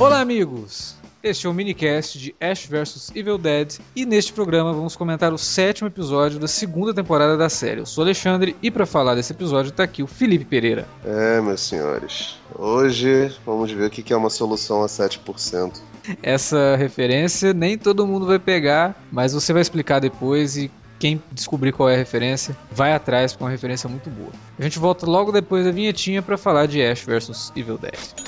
Olá, amigos! Este é o minicast de Ash vs Evil Dead e neste programa vamos comentar o sétimo episódio da segunda temporada da série. Eu sou Alexandre e para falar desse episódio está aqui o Felipe Pereira. É, meus senhores, hoje vamos ver o que é uma solução a 7%. Essa referência nem todo mundo vai pegar, mas você vai explicar depois e quem descobrir qual é a referência, vai atrás, porque é uma referência muito boa. A gente volta logo depois da vinhetinha para falar de Ash vs Evil Dead.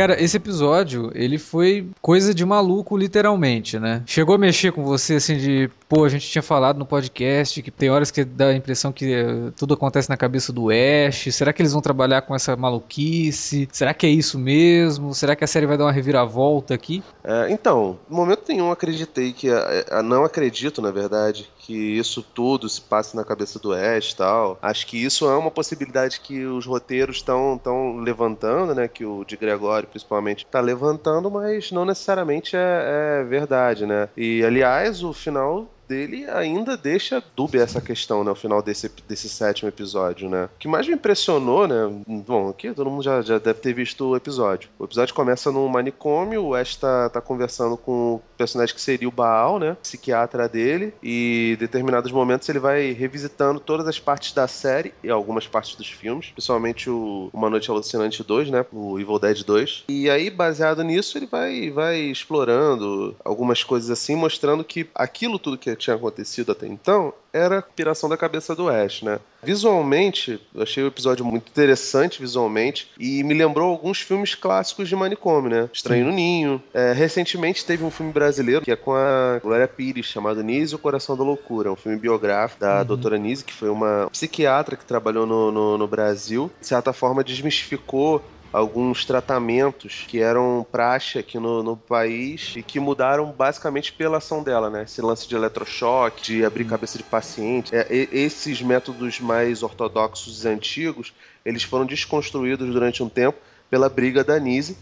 Cara, esse episódio, ele foi coisa de maluco, literalmente, né? Chegou a mexer com você, assim, de... Pô, a gente tinha falado no podcast que tem horas que dá a impressão que uh, tudo acontece na cabeça do Ash. Será que eles vão trabalhar com essa maluquice? Será que é isso mesmo? Será que a série vai dar uma reviravolta aqui? É, então, no momento nenhum acreditei que... A, a, não acredito, na verdade, que isso tudo se passe na cabeça do Ash e tal. Acho que isso é uma possibilidade que os roteiros estão levantando, né? Que o de Gregório principalmente, tá levantando, mas não necessariamente é, é verdade, né? E aliás, o final dele ainda deixa dúbia essa questão, né? O final desse, desse sétimo episódio, né? O que mais me impressionou, né? Bom, aqui todo mundo já, já deve ter visto o episódio. O episódio começa num manicômio, o Ash tá, tá conversando com o personagem que seria o Baal, né? Psiquiatra dele, e em determinados momentos ele vai revisitando todas as partes da série e algumas partes dos filmes, principalmente o Uma Noite Alucinante 2, né? O Evil Dead 2. E aí, baseado nisso, ele vai, vai explorando algumas coisas assim, mostrando que aquilo tudo que tinha acontecido até então era a piração da cabeça do Ash, né? Visualmente, eu achei o episódio muito interessante visualmente e me lembrou alguns filmes clássicos de manicômio, né? Estranho no Ninho. É, recentemente teve um filme brasileiro que é com a Glória Pires, chamado Nise e o Coração da Loucura. Um filme biográfico da uhum. doutora Nise, que foi uma psiquiatra que trabalhou no, no, no Brasil. De certa forma, desmistificou alguns tratamentos que eram praxe aqui no, no, país e que mudaram basicamente pela ação dela, né? Esse lance de eletrochoque, de abrir cabeça de paciente. É, esses métodos mais ortodoxos e antigos, eles foram desconstruídos durante um tempo pela briga da Nise,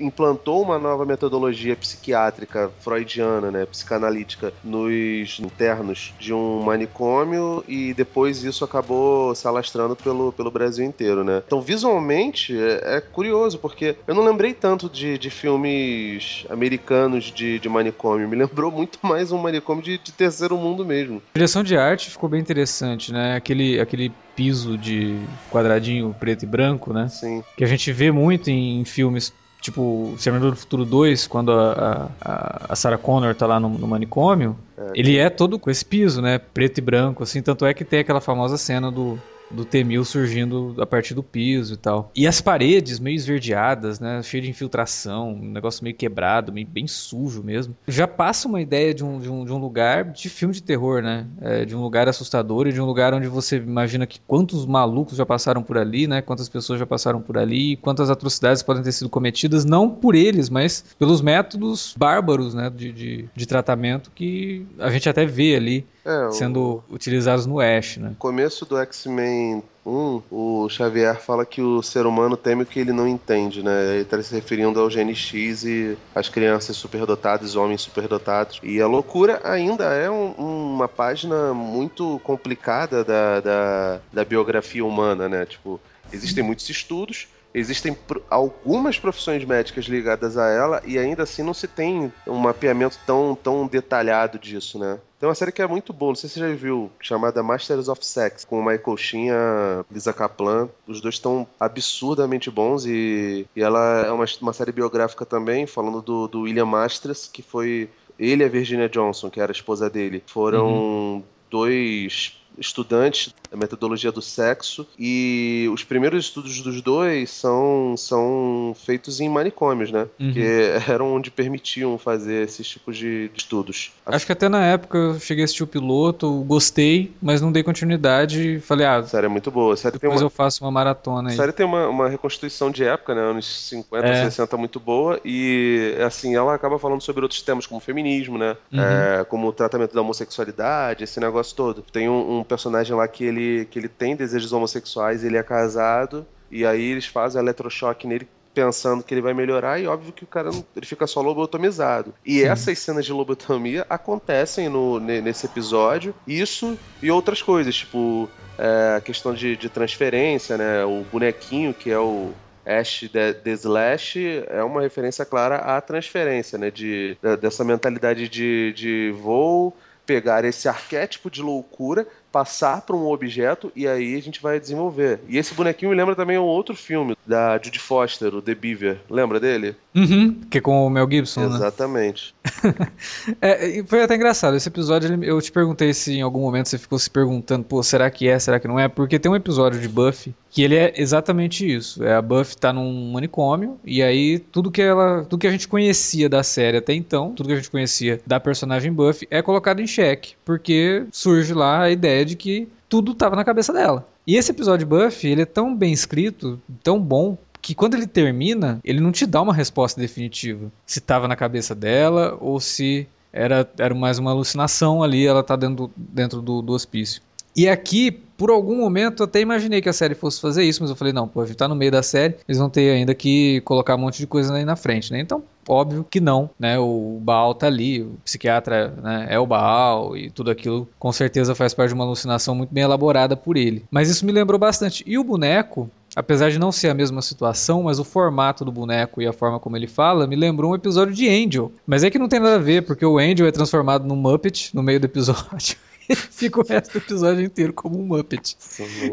implantou uma nova metodologia psiquiátrica freudiana, né, psicanalítica, nos internos de um manicômio e depois isso acabou se alastrando pelo, pelo Brasil inteiro, né? Então, visualmente, é, é curioso, porque eu não lembrei tanto de, de filmes americanos de, de manicômio, me lembrou muito mais um manicômio de, de terceiro mundo mesmo. A direção de arte ficou bem interessante, né? Aquele, aquele piso de quadradinho preto e branco, né? Sim. Que a gente vê muito em filmes tipo, Exterminador do Futuro 2, quando a, a, a Sarah Connor tá lá no, no manicômio, é. ele é todo com esse piso, né? Preto e branco, assim. Tanto é que tem aquela famosa cena do, do T-1000 surgindo a partir do piso e tal. E as paredes meio esverdeadas, né? Cheio de infiltração, um negócio meio quebrado, meio bem sujo mesmo. Já passa uma ideia de um, de um, de um lugar de filme de terror, né? É, de um lugar assustador e de um lugar onde você imagina que quantos malucos já passaram por ali, né? Quantas pessoas já passaram por ali, quantas atrocidades podem ter sido cometidas, não por eles, mas pelos métodos bárbaros, né? De, de, de tratamento que a gente até vê ali é, sendo o... utilizados no Ash, né? começo do X-Men 1, o Xavier fala que o ser humano teme o que ele não entende, né? Ele está se referindo ao gene X e as crianças superdotadas, homens superdotados. E a loucura ainda é um, uma página muito complicada da, da, da biografia humana, né? Tipo, existem muitos estudos, Existem algumas profissões médicas ligadas a ela e ainda assim não se tem um mapeamento tão, tão detalhado disso, né? Tem uma série que é muito boa, não sei se você já viu, chamada Masters of Sex, com o Michael Sheen e a Lisa Kaplan. Os dois estão absurdamente bons e, e ela é uma, uma série biográfica também, falando do, do William Masters, que foi ele e a Virginia Johnson, que era a esposa dele, foram uhum. dois estudantes da metodologia do sexo e os primeiros estudos dos dois são, são feitos em manicômios, né? Uhum. Que eram onde permitiam fazer esses tipos de, de, estudos. Acho que até na época eu cheguei a assistir o piloto, gostei, mas não dei continuidade e falei, ah... Série é muito boa. A série depois uma... eu faço uma maratona aí. A série tem uma, uma reconstituição de época, né? Anos 50, é. 60 muito boa e, assim, ela acaba falando sobre outros temas como feminismo, né? Uhum. É, como o tratamento da homossexualidade, esse negócio todo. Tem um, um personagem lá que ele, que ele tem desejos homossexuais, ele é casado, e aí eles fazem eletrochoque nele pensando que ele vai melhorar e óbvio que o cara não, ele fica só lobotomizado. E essas cenas de lobotomia acontecem no, nesse episódio, isso e outras coisas, tipo é, a questão de, de, transferência, né? O bonequinho que é o Ash the, the Slash é uma referência clara à transferência, né? De, dessa mentalidade de, de voo pegar esse arquétipo de loucura, passar para um objeto e aí a gente vai desenvolver. E esse bonequinho me lembra também um outro filme da Judy Foster, o The Beaver. Lembra dele? Uhum, que é com o Mel Gibson, né? Exatamente. Né? é, foi até engraçado. Esse episódio, eu te perguntei se em algum momento você ficou se perguntando, pô, será que é, será que não é? Porque tem um episódio de Buffy que ele é exatamente isso. É a Buffy tá num manicômio e aí tudo que ela, tudo que a gente conhecia da série até então, tudo que a gente conhecia da personagem Buffy é colocado em xeque, porque surge lá a ideia de que tudo tava na cabeça dela. E esse episódio Buffy, ele é tão bem escrito, tão bom, que quando ele termina, ele não te dá uma resposta definitiva. Se estava na cabeça dela ou se era, era mais uma alucinação ali, ela tá dentro, dentro do, do hospício. E aqui, por algum momento, eu até imaginei que a série fosse fazer isso, mas eu falei, não, pô, a gente tá no meio da série, eles vão ter ainda que colocar um monte de coisa aí na frente, né? Então, óbvio que não, né? O Baal tá ali, o psiquiatra né, é o Baal e tudo aquilo com certeza faz parte de uma alucinação muito bem elaborada por ele. Mas isso me lembrou bastante. E o boneco, apesar de não ser a mesma situação, mas o formato do boneco e a forma como ele fala me lembrou um episódio de Angel. Mas é que não tem nada a ver, porque o Angel é transformado num Muppet no meio do episódio. fica o resto do episódio inteiro como um Muppet.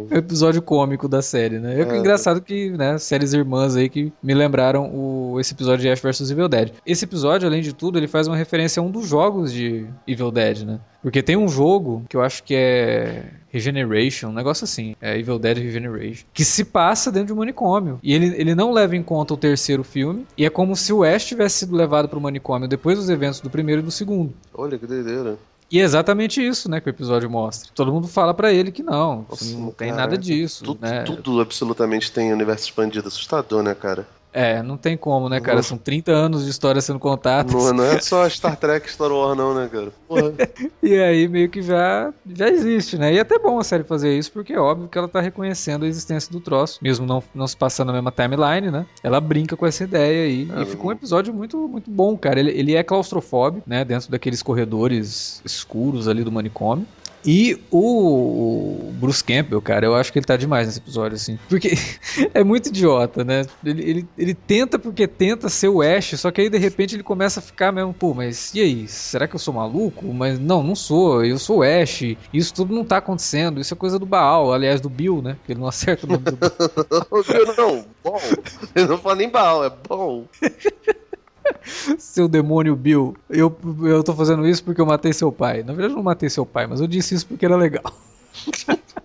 É o episódio cômico da série, né? É, é engraçado que, né, séries irmãs aí que me lembraram o, esse episódio de Ash vs Evil Dead. Esse episódio, além de tudo, ele faz uma referência a um dos jogos de Evil Dead, né? Porque tem um jogo que eu acho que é Regeneration, um negócio assim. É Evil Dead Regeneration. Que se passa dentro de um manicômio. E ele, ele não leva em conta o terceiro filme. E é como se o Ash tivesse sido levado para o manicômio depois dos eventos do primeiro e do segundo. Olha que doideira. E é exatamente isso, né, que o episódio mostra. Todo mundo fala para ele que não, Nossa, não tem cara, nada disso. Tudo, né? tudo absolutamente tem universo expandido, assustador, né, cara? É, não tem como, né, cara? São 30 anos de história sendo contadas. Não, não é só Star Trek Star Wars, não, né, cara? e aí meio que já, já existe, né? E é até bom a série fazer isso, porque é óbvio que ela tá reconhecendo a existência do troço, mesmo não, não se passando na mesma timeline, né? Ela brinca com essa ideia aí. É, e ficou um episódio muito, muito bom, cara. Ele, ele é claustrofóbico, né? Dentro daqueles corredores escuros ali do manicômio. E o Bruce Campbell, cara, eu acho que ele tá demais nesse episódio, assim. Porque é muito idiota, né? Ele, ele, ele tenta porque tenta ser o Ash, só que aí de repente ele começa a ficar mesmo, pô, mas e aí? Será que eu sou maluco? Mas não, não sou. Eu sou o Ash. Isso tudo não tá acontecendo. Isso é coisa do Baal, aliás, do Bill, né? Que ele não acerta o nome do Bill. não, bom. Ele não fala nem Baal, é bom. seu demônio Bill, eu, eu tô fazendo isso porque eu matei seu pai. Na verdade, eu não matei seu pai, mas eu disse isso porque era legal.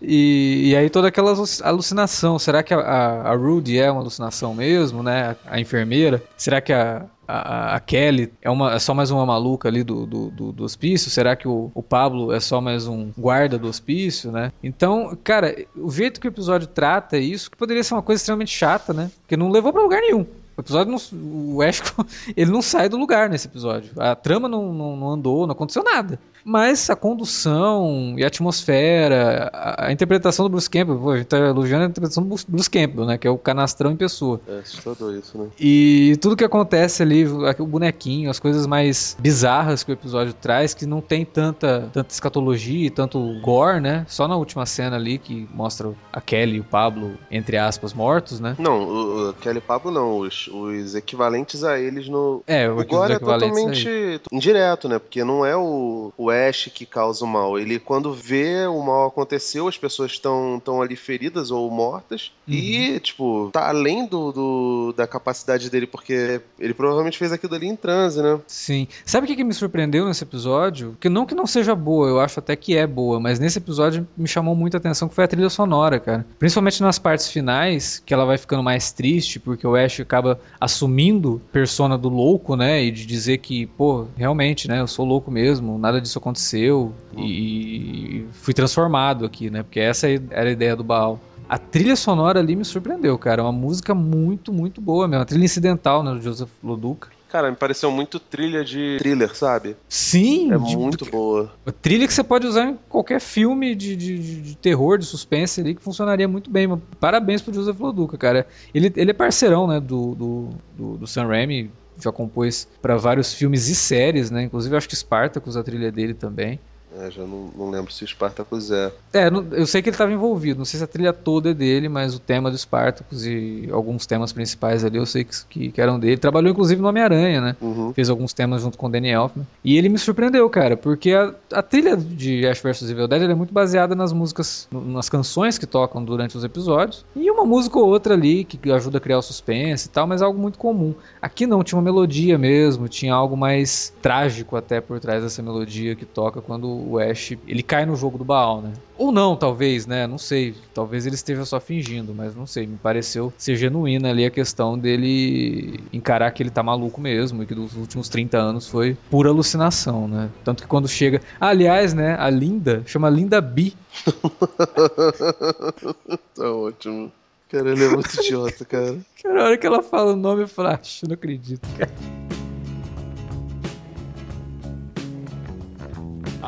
E, e, aí toda aquela alucinação. Será que a, a, a, Rudy é uma alucinação mesmo, né? A, a enfermeira? Será que a, a, a, Kelly é, uma, é só mais uma maluca ali do, do, do, do hospício? Será que o, o, Pablo é só mais um guarda do hospício, né? Então, cara, o jeito que o episódio trata isso, que poderia ser uma coisa extremamente chata, né? Porque não levou para lugar nenhum. O episódio não, o Ash ele não sai do lugar nesse episódio. A trama não, não, não andou, não aconteceu nada. Mas a condução e a atmosfera, a, a interpretação do Bruce Campbell, pô, a gente tá elogiando a interpretação do Bruce Campbell, né? Que é o canastrão em pessoa. É assustador isso, né? E tudo que acontece ali, o bonequinho, as coisas mais bizarras que o episódio traz, que não tem tanta, tanta escatologia e tanto gore, né? Só na última cena ali que mostra a Kelly e o Pablo, entre aspas, mortos, né? Não, o, o Kelly e o Pablo não, os, os equivalentes a eles no. É, o, o gore é totalmente aí. indireto, né? Porque não é o, o Ash que causa o mal. Ele, quando vê o mal aconteceu, as pessoas estão ali feridas ou mortas. Uhum. E, tipo, tá além do, do, da capacidade dele, porque ele provavelmente fez aquilo ali em transe, né? Sim. Sabe o que, que me surpreendeu nesse episódio? Que não que não seja boa, eu acho até que é boa, mas nesse episódio me chamou muita atenção que foi a trilha sonora, cara. Principalmente nas partes finais, que ela vai ficando mais triste, porque o Ash acaba assumindo persona do louco, né? E de dizer que, pô, realmente, né? Eu sou louco mesmo, nada disso aconteceu. Uhum. E, e fui transformado aqui, né? Porque essa era a ideia do Baal. A trilha sonora ali me surpreendeu, cara. É uma música muito, muito boa mesmo. A trilha incidental, né, do Joseph Loduca. Cara, me pareceu muito trilha de thriller, sabe? Sim. É de, muito boa. A trilha que você pode usar em qualquer filme de, de, de, terror, de suspense ali, que funcionaria muito bem. Parabéns pro Joseph Loduca, cara. Ele, ele é parceirão, né, do, do, do, do Sam Raimi. Já compôs para vários filmes e séries, né? Inclusive, acho que Spartacus, a trilha dele também. É, já não, não, lembro se o Spartacus é. É, eu sei que ele estava envolvido. Não sei se a trilha toda é dele, mas o tema do Spartacus e alguns temas principais ali eu sei que, que, que eram dele. Trabalhou inclusive no Homem-Aranha, né? Uhum. Fez alguns temas junto com o Danny Elfman. E ele me surpreendeu, cara, porque a, a trilha de Ash vs Evil Dead é muito baseada nas músicas, nas canções que tocam durante os episódios. E uma música ou outra ali que ajuda a criar o suspense e tal, mas é algo muito comum. Aqui não, tinha uma melodia mesmo, tinha algo mais trágico até por trás dessa melodia que toca quando o Ash ele cai no jogo do Baal, né? Ou não, talvez, né? Não sei. Talvez ele esteja só fingindo, mas não sei. Me pareceu ser genuína ali a questão dele encarar que ele tá maluco mesmo e que dos últimos 30 anos foi pura alucinação, né? Tanto que quando chega. Aliás, né? A Linda chama Linda B. tá ótimo. Cara, ele é muito idiota, cara. Cara, a hora que ela fala o nome, eu falo, ah, não acredito, cara.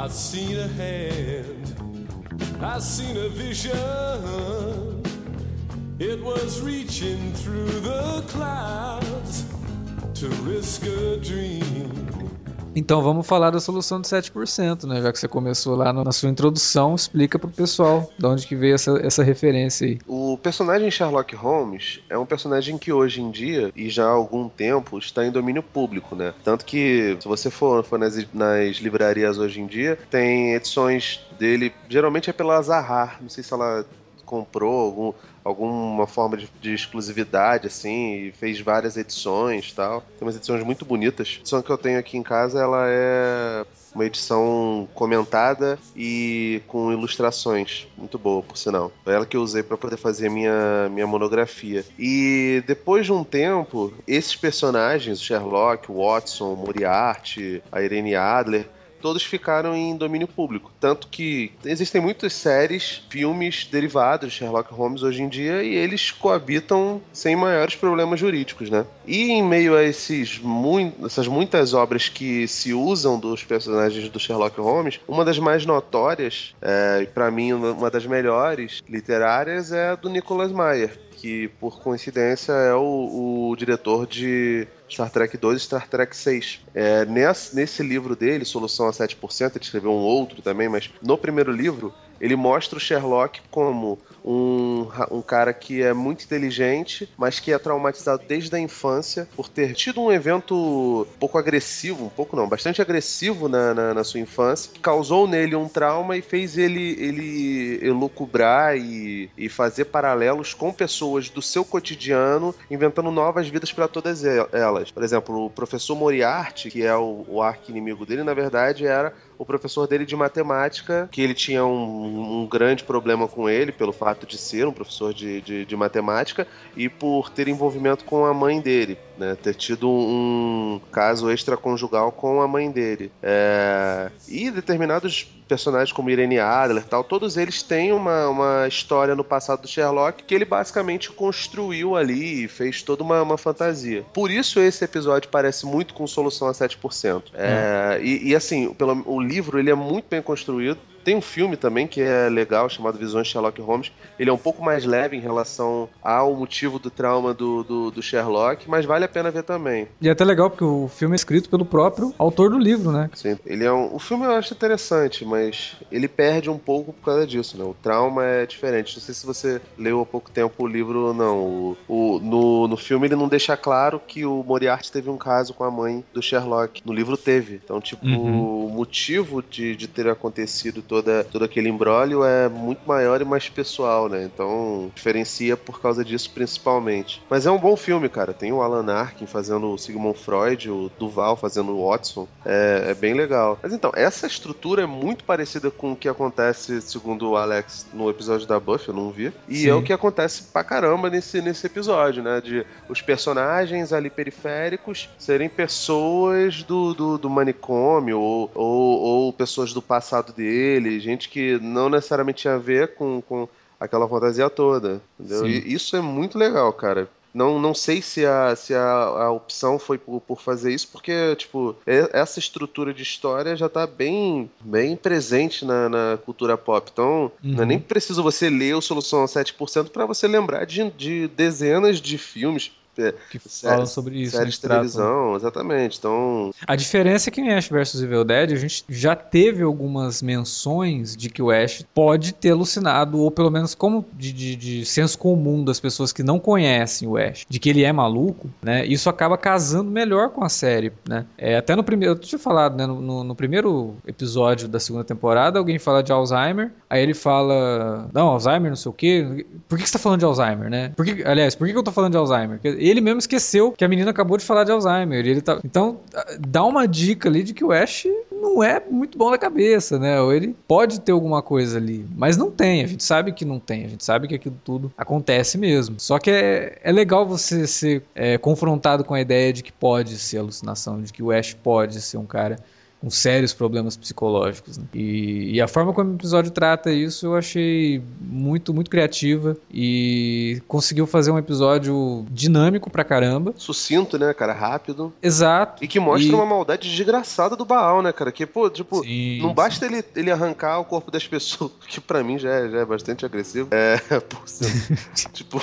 I seen a hand, I've seen a vision. It was reaching through the clouds to risk a dream. Então vamos falar da solução de 7%, né? Já que você começou lá na sua introdução, explica pro pessoal de onde que veio essa, essa referência aí. O personagem Sherlock Holmes é um personagem que hoje em dia, e já há algum tempo, está em domínio público, né? Tanto que, se você for, for nas, nas livrarias hoje em dia, tem edições dele, geralmente é pela Zahar, não sei se ela comprou algum, alguma forma de, de, exclusividade, assim, e fez várias edições tal. Tem umas edições muito bonitas. A edição que eu tenho aqui em casa, ela é uma edição comentada e com ilustrações. Muito boa, por sinal. Foi ela que eu usei para poder fazer minha, minha monografia. E depois de um tempo, esses personagens, Sherlock, Watson, Moriarty, a Irene Adler, todos ficaram em domínio público. Tanto que existem muitas séries, filmes derivados de Sherlock Holmes hoje em dia e eles coabitam sem maiores problemas jurídicos, né? E em meio a esses mu essas muitas obras que se usam dos personagens do Sherlock Holmes, uma das mais notórias, é, para mim uma das melhores literárias é a do Nicholas Meyer que por coincidência é o, o diretor de Star Trek 2 e Star Trek 6. É, nesse, nesse livro dele, Solução a 7%, ele escreveu um outro também, mas no primeiro livro ele mostra o Sherlock como um, um cara que é muito inteligente, mas que é traumatizado desde a infância por ter tido um evento pouco agressivo, um pouco não, bastante agressivo na, na, na sua infância, que causou nele um trauma e fez ele, ele elucubrar e, e fazer paralelos com pessoas do seu cotidiano, inventando novas vidas para todas elas. Por exemplo, o professor Moriarty, que é o, o arqui-inimigo dele, na verdade era o professor dele de matemática, que ele tinha um, um grande problema com ele pelo fato de ser um professor de, de, de matemática e por ter envolvimento com a mãe dele, né? Ter tido um caso extraconjugal com a mãe dele. É... E determinados personagens como Irene Adler tal, todos eles têm uma, uma história no passado do Sherlock que ele basicamente construiu ali e fez toda uma, uma fantasia. Por isso esse episódio parece muito com Solução a 7%. É, hum. e, e, assim, pelo, o livro ele é muito bem construído. Tem um filme também que é legal, chamado Visões de Sherlock Holmes. Ele é um pouco mais leve em relação ao motivo do trauma do, do, do, Sherlock, mas vale a pena ver também. E é até legal porque o filme é escrito pelo próprio autor do livro, né? Sim, ele é um, o filme eu acho interessante, mas ele perde um pouco por causa disso, né? O trauma é diferente. Não sei se você leu há pouco tempo o livro ou não. O, o, no, no filme ele não deixa claro que o Moriarty teve um caso com a mãe do Sherlock. No livro teve. Então, tipo, uhum. o motivo de, de ter acontecido toda, todo aquele embrólio é muito maior e mais pessoal, né? Então diferencia por causa disso principalmente. Mas é um bom filme, cara. Tem o Alan Arkin fazendo o Sigmund Freud, o Duval fazendo o Watson. É, é bem legal. Mas então, essa estrutura é muito parecida com o que acontece, segundo o Alex, no episódio da Buffy, eu não vi. E Sim. é o que acontece pra caramba nesse, nesse episódio, né? De os personagens ali periféricos serem pessoas do, do, do manicômio ou, ou, ou, pessoas do passado dele, gente que não necessariamente tinha a ver com, com aquela fantasia toda. Entendeu? E isso é muito legal, cara. Não, não sei se a, se a, a opção foi por, por fazer isso, porque, tipo, essa estrutura de história já tá bem, bem presente na, na cultura pop. Então, uhum. não é nem preciso você ler o Solução 7% para você lembrar de, de dezenas de filmes, que falam sobre isso. Séries de televisão, exatamente. Então. A diferença é que em Ash vs Evil Dead a gente já teve algumas menções de que o Ash pode ter alucinado, ou pelo menos como de, de, de senso comum das pessoas que não conhecem o Ash, de que ele é maluco, né? Isso acaba casando melhor com a série, né? É, até no primeiro. Eu tinha falado, né? No, no, no primeiro episódio da segunda temporada, alguém fala de Alzheimer, aí ele fala. Não, Alzheimer, não sei o quê. Por que, que você tá falando de Alzheimer, né? Por que, aliás, por que, que eu tô falando de Alzheimer? Ele mesmo esqueceu que a menina acabou de falar de Alzheimer. Ele tá... Então, dá uma dica ali de que o Ash não é muito bom da cabeça, né? Ou ele pode ter alguma coisa ali, mas não tem. A gente sabe que não tem. A gente sabe que aquilo tudo acontece mesmo. Só que é, é legal você ser é, confrontado com a ideia de que pode ser alucinação, de que o Ash pode ser um cara com sérios problemas psicológicos. Né? E, e, a forma como o episódio trata isso eu achei muito, muito criativa e conseguiu fazer um episódio dinâmico pra caramba. Sucinto, né, cara? Rápido. Exato. E que mostra e... uma maldade desgraçada do Baal, né, cara? Que, pô, tipo, sim, não basta ele, ele arrancar o corpo das pessoas, que para mim já é, já é bastante agressivo. É, por tipo,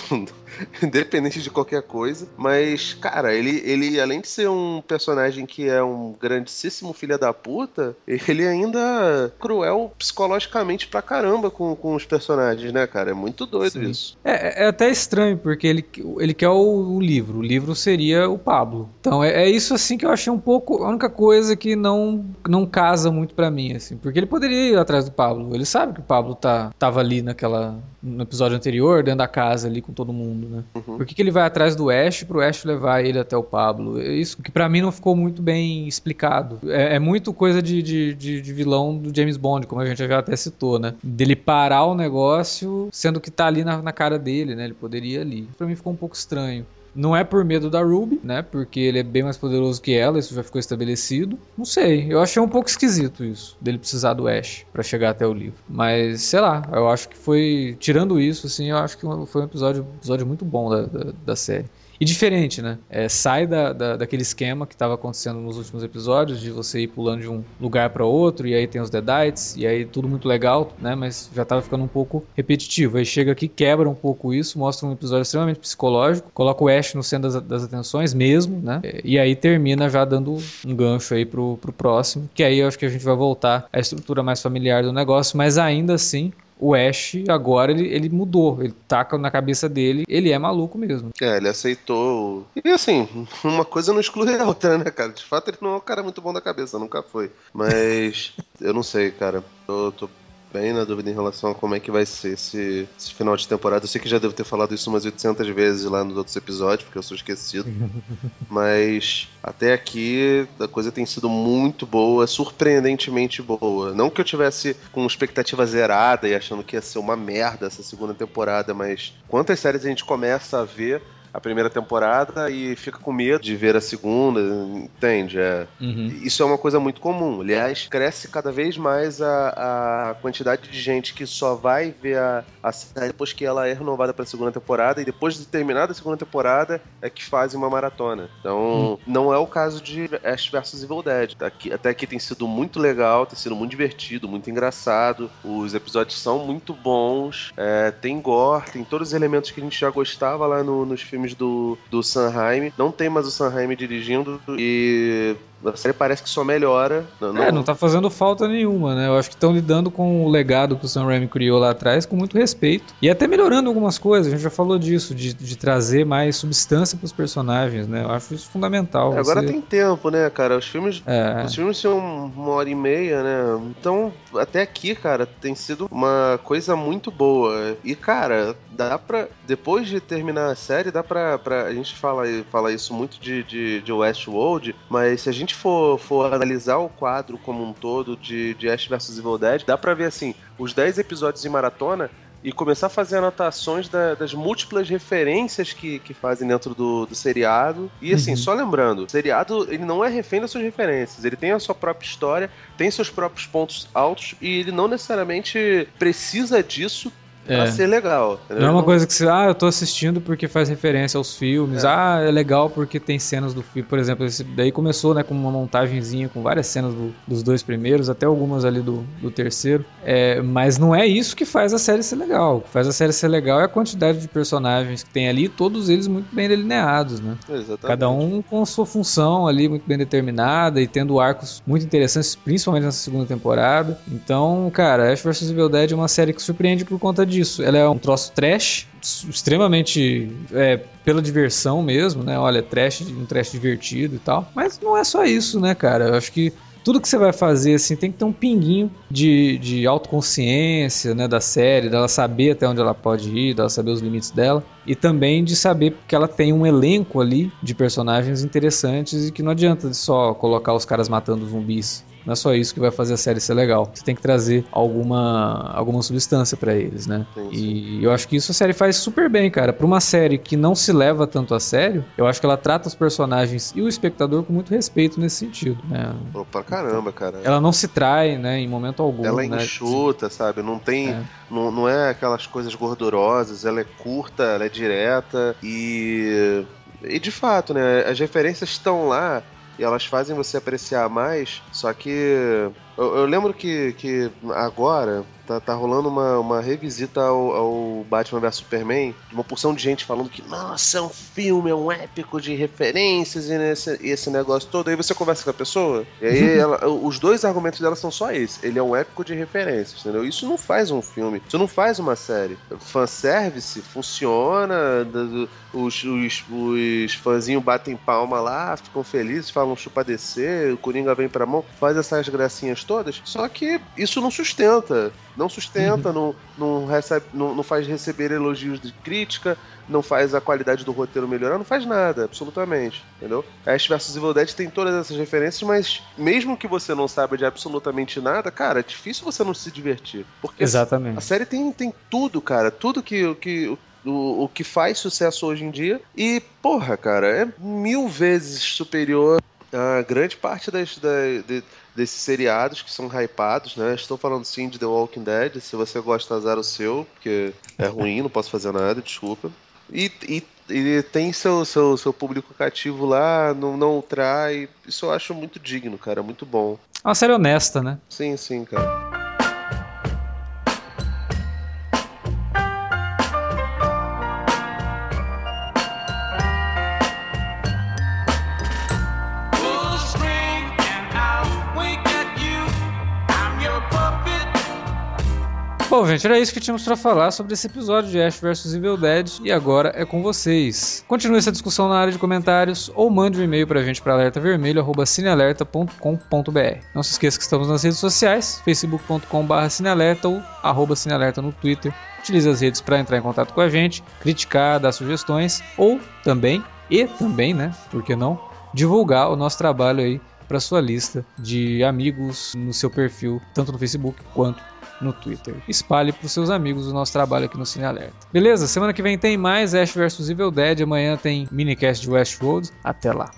independente de qualquer coisa. Mas, cara, ele, ele, além de ser um personagem que é um grandíssimo filho da puta, ele ainda é cruel psicologicamente pra caramba com, com os personagens, né, cara? É muito doido Sim. isso. É, é, até estranho, porque ele, ele quer o, o, livro. O livro seria o Pablo. Então é, é, isso, assim, que eu achei um pouco. A única coisa que não, não casa muito para mim, assim. Porque ele poderia ir atrás do Pablo. Ele sabe que o Pablo tá, tava ali naquela. No episódio anterior, dentro da casa ali com todo mundo, né? Uhum. Por que, que ele vai atrás do Ash pro Ash levar ele até o Pablo? É isso que para mim não ficou muito bem explicado. É, é muito coisa de, de, de, de, vilão do James Bond, como a gente já até citou, né? Dele parar o negócio, sendo que tá ali na, na cara dele, né? Ele poderia ir ali. Pra mim ficou um pouco estranho. Não é por medo da Ruby, né? Porque ele é bem mais poderoso que ela, isso já ficou estabelecido. Não sei, eu achei um pouco esquisito isso, dele precisar do Ash para chegar até o livro. Mas, sei lá, eu acho que foi. Tirando isso, assim, eu acho que foi um episódio, episódio muito bom da, da, da série. E diferente, né? É, sai da, da, daquele esquema que estava acontecendo nos últimos episódios, de você ir pulando de um lugar para outro, e aí tem os Deadites, e aí tudo muito legal, né? Mas já estava ficando um pouco repetitivo. Aí chega aqui, quebra um pouco isso, mostra um episódio extremamente psicológico, coloca o Ash no centro das, das atenções mesmo, né? E aí termina já dando um gancho aí pro, pro próximo, que aí eu acho que a gente vai voltar à estrutura mais familiar do negócio, mas ainda assim o Ash agora ele, ele mudou, ele taca na cabeça dele, ele é maluco mesmo. É, ele aceitou. E assim, uma coisa não exclui a outra, né, cara? De fato, ele não é um cara muito bom da cabeça, nunca foi. Mas eu não sei, cara. Eu tô bem na dúvida em relação a como é que vai ser esse, esse, final de temporada. Eu sei que já devo ter falado isso umas 800 vezes lá nos outros episódios, porque eu sou esquecido. Mas até aqui a coisa tem sido muito boa, surpreendentemente boa. Não que eu tivesse com expectativa zerada e achando que ia ser uma merda essa segunda temporada, mas quantas séries a gente começa a ver a primeira temporada e fica com medo de ver a segunda, entende? É. Uhum. Isso é uma coisa muito comum. Aliás, cresce cada vez mais a, a quantidade de gente que só vai ver a, a série depois que ela é renovada para a segunda temporada e depois de terminada a segunda temporada é que fazem uma maratona. Então, uhum. não é o caso de Ash vs Evil Dead. Aqui, até aqui tem sido muito legal, tem sido muito divertido, muito engraçado. Os episódios são muito bons, é, tem gore, tem todos os elementos que a gente já gostava lá no, nos filmes filmes do, do Sanheim. Não tem mais o Sanheim dirigindo e A série parece que só melhora. Não... É, não tá fazendo falta nenhuma, né? Eu acho que estão lidando com o legado que o Sam Raimi criou lá atrás com muito respeito. E até melhorando algumas coisas, a gente já falou disso, de, de trazer mais substância pros personagens, né? Eu acho isso fundamental. É, agora tem tempo, né, cara? Os filmes, é. os filmes são uma hora e meia, né? Então, até aqui, cara, tem sido uma coisa muito boa. E, cara, dá pra. Depois de terminar a série, dá pra. pra a gente fala, fala isso muito de, de, de Westworld, mas se a gente for, for analisar o quadro como um todo de, de Ash vs Evil Dead, dá pra ver assim, os 10 episódios em maratona e começar a fazer anotações da, das múltiplas referências que, que fazem dentro do, do seriado. E assim, uhum. só lembrando, o seriado ele não é refém das suas referências, ele tem a sua própria história, tem seus próprios pontos altos e ele não necessariamente precisa disso é. pra ser legal. Entendeu? Não é uma coisa que você, ah, eu tô assistindo porque faz referência aos filmes, é. ah, é legal porque tem cenas do filme, por exemplo, esse daí começou, né, com uma montagenzinha com várias cenas do, dos dois primeiros, até algumas ali do, do terceiro, é, mas não é isso que faz a série ser legal, o que faz a série ser legal é a quantidade de personagens que tem ali, todos eles muito bem delineados, né? Exatamente. Cada um com sua função ali muito bem determinada e tendo arcos muito interessantes, principalmente nessa segunda temporada. Então, cara, Ash vs Evil Dead é uma série que surpreende por conta disso disso. Ela é um troço trash, extremamente é, pela diversão mesmo, né? Olha, trash, um trash divertido e tal. Mas não é só isso, né, cara? Eu acho que tudo que você vai fazer, assim, tem que ter um pinguinho de, de autoconsciência, né, da série, dela saber até onde ela pode ir, dela saber os limites dela, e também de saber que ela tem um elenco ali de personagens interessantes e que não adianta só colocar os caras matando zumbis. Não é só isso que vai fazer a série ser legal. Você tem que trazer alguma, alguma substância para eles, né? Sim, sim. E eu acho que isso a série faz super bem, cara. Pra uma série que não se leva tanto a sério, eu acho que ela trata os personagens e o espectador com muito respeito nesse sentido, né? Pô, pra caramba, cara. Ela não se trai, né, em momento algum. Ela é né? enxuta, sabe? Não tem. É. Não, não é aquelas coisas gordurosas, ela é curta, ela é direta e. E de fato, né? As referências estão lá e elas fazem você apreciar mais, só que eu, eu lembro que, que agora, tá, tá rolando uma, uma revisita ao, ao Batman vs Superman, uma porção de gente falando que, nossa, é um filme, é um épico de referências e nesse, esse negócio todo. Aí você conversa com a pessoa, e aí ela, os dois argumentos dela são só esse. Ele é um épico de referências, entendeu? Isso não faz um filme, isso não faz uma série. Fanservice funciona, os, os, os fãzinhos batem palma lá, ficam felizes, falam chupa descer, o Coringa vem pra mão, faz essas gracinhas todas, só que isso não sustenta não sustenta, uhum. não, não, recebe, não, não faz receber elogios de crítica, não faz a qualidade do roteiro melhorar, não faz nada, absolutamente, entendeu? Ash vs Evil Dead tem todas essas referências, mas mesmo que você não saiba de absolutamente nada, cara, é difícil você não se divertir. Porque Exatamente. a série tem, tem tudo, cara, tudo que, que, o, o que faz sucesso hoje em dia. E, porra, cara, é mil vezes superior a grande parte das, das, de, desses seriados que são hypados, né? Estou falando sim de The Walking Dead. Se você gosta, azar o seu, porque é ruim, não posso fazer nada, desculpa. E, e, e, tem seu, seu, seu público cativo lá, não, não trai. Isso eu acho muito digno, cara, muito bom. É uma série honesta, né? Sim, sim, cara. Gente, era isso que tínhamos para falar sobre esse episódio de Ash vs Evil Dead e agora é com vocês. Continue essa discussão na área de comentários ou mande um e-mail pra gente para alertavermelho@cinealerta.com.br. Não se esqueça que estamos nas redes sociais, facebook.com/cinealerta ou arroba cinealerta no Twitter. Utilize as redes para entrar em contato com a gente, criticar, dar sugestões ou também e também, né, por que não, divulgar o nosso trabalho aí para sua lista de amigos no seu perfil, tanto no Facebook quanto no Twitter. Espalhe para os seus amigos o nosso trabalho aqui no Cine Alerta. Beleza? Semana que vem tem mais Ash vs Evil Dead. Amanhã tem minicast de Westworld. Até lá.